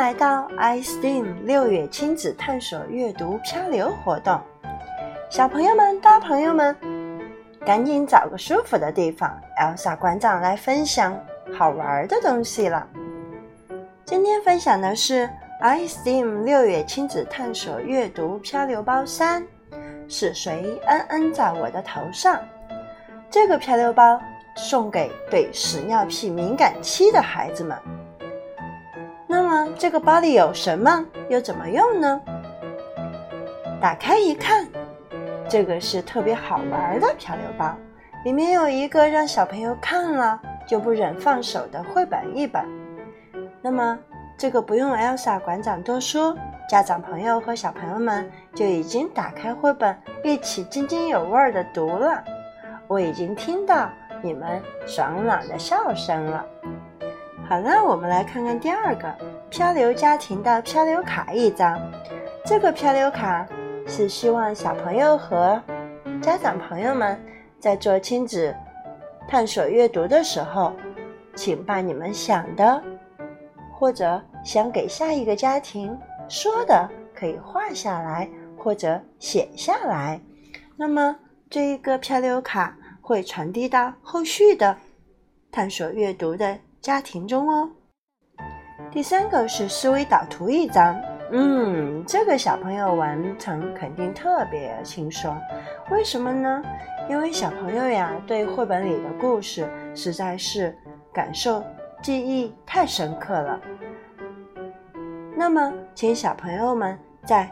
来到 iSteam 六月亲子探索阅读漂流活动，小朋友们、大朋友们，赶紧找个舒服的地方，Elsa 馆长来分享好玩的东西了。今天分享的是 iSteam 六月亲子探索阅读漂流包三，是谁恩恩在我的头上？这个漂流包送给对屎尿屁敏感期的孩子们。那么这个包里有什么？又怎么用呢？打开一看，这个是特别好玩的漂流包，里面有一个让小朋友看了就不忍放手的绘本一本。那么这个不用 Elsa 馆长多说，家长朋友和小朋友们就已经打开绘本，一起津津有味的读了。我已经听到你们爽朗的笑声了。好了，我们来看看第二个漂流家庭的漂流卡一张。这个漂流卡是希望小朋友和家长朋友们在做亲子探索阅读的时候，请把你们想的或者想给下一个家庭说的可以画下来或者写下来。那么这一个漂流卡会传递到后续的探索阅读的。家庭中哦，第三个是思维导图一张，嗯，这个小朋友完成肯定特别轻松，为什么呢？因为小朋友呀对绘本里的故事实在是感受记忆太深刻了。那么，请小朋友们在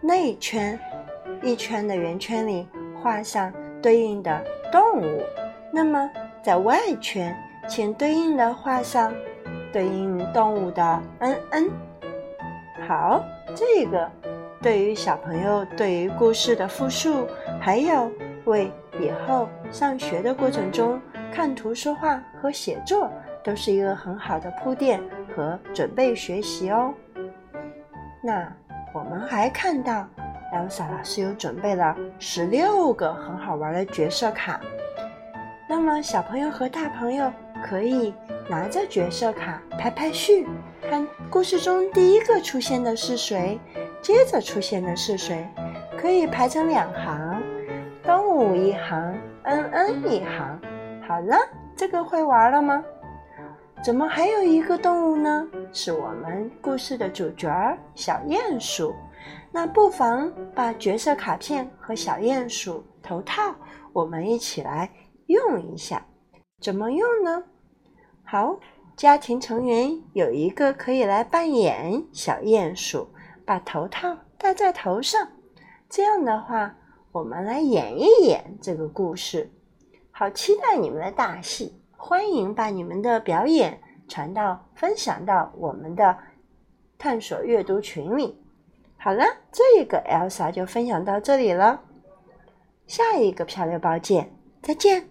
内圈一圈的圆圈里画上对应的动物，那么在外圈。请对应的画上对应动物的嗯嗯。好，这个对于小朋友对于故事的复述，还有为以后上学的过程中看图说话和写作，都是一个很好的铺垫和准备学习哦。那我们还看到，Elsa 老师有准备了十六个很好玩的角色卡。那么小朋友和大朋友。可以拿着角色卡排排序，看故事中第一个出现的是谁，接着出现的是谁，可以排成两行，动物一行，嗯嗯一行。好了，这个会玩了吗？怎么还有一个动物呢？是我们故事的主角小鼹鼠。那不妨把角色卡片和小鼹鼠头套，我们一起来用一下。怎么用呢？好，家庭成员有一个可以来扮演小鼹鼠，把头套戴在头上。这样的话，我们来演一演这个故事。好，期待你们的大戏，欢迎把你们的表演传到、分享到我们的探索阅读群里。好了，这一个 Elsa 就分享到这里了。下一个漂流包见，再见。